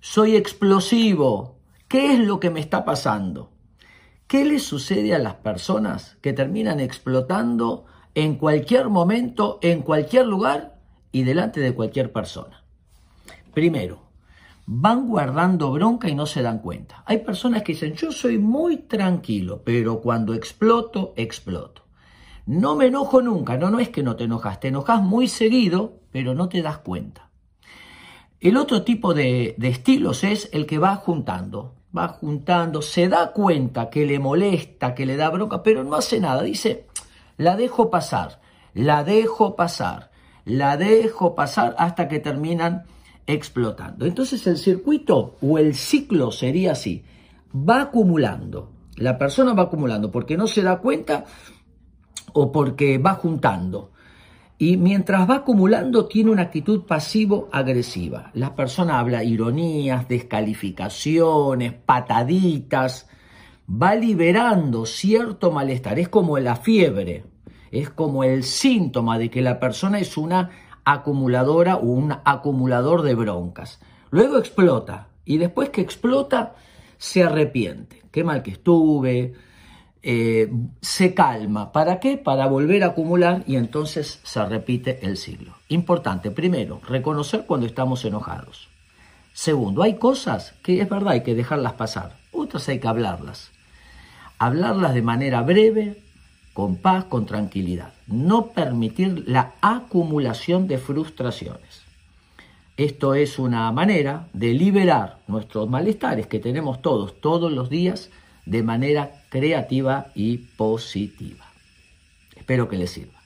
soy explosivo. ¿Qué es lo que me está pasando? ¿Qué le sucede a las personas que terminan explotando en cualquier momento, en cualquier lugar y delante de cualquier persona? Primero, van guardando bronca y no se dan cuenta. Hay personas que dicen, yo soy muy tranquilo, pero cuando exploto, exploto. No me enojo nunca, no, no es que no te enojas, te enojas muy seguido, pero no te das cuenta. El otro tipo de, estilos es el que va juntando, va juntando, se da cuenta que le molesta, que le da bronca, pero no hace nada, dice, la dejo pasar, la dejo pasar, la dejo pasar hasta que terminan explotando. Entonces el circuito o el ciclo sería así, va acumulando, la persona va acumulando porque no se da cuenta o porque va juntando. Y mientras va acumulando tiene una actitud pasivo-agresiva. La persona habla ironías, descalificaciones, pataditas, va liberando cierto malestar. Es como la fiebre, es como el síntoma de que la persona es una acumuladora o un acumulador de broncas. Luego explota y después que explota se arrepiente. Qué mal que estuve, eh, se calma. ¿Para qué? Para volver a acumular y entonces se repite el ciclo. Importante, primero, reconocer cuando estamos enojados. Segundo, hay cosas que es verdad, hay que dejarlas pasar. Otras hay que hablarlas. Hablarlas de manera breve, con paz, con tranquilidad. No permitir la acumulación de frustraciones. Esto es una manera de liberar nuestros malestares que tenemos todos, todos los días, de manera creativa y positiva. Espero que les sirva.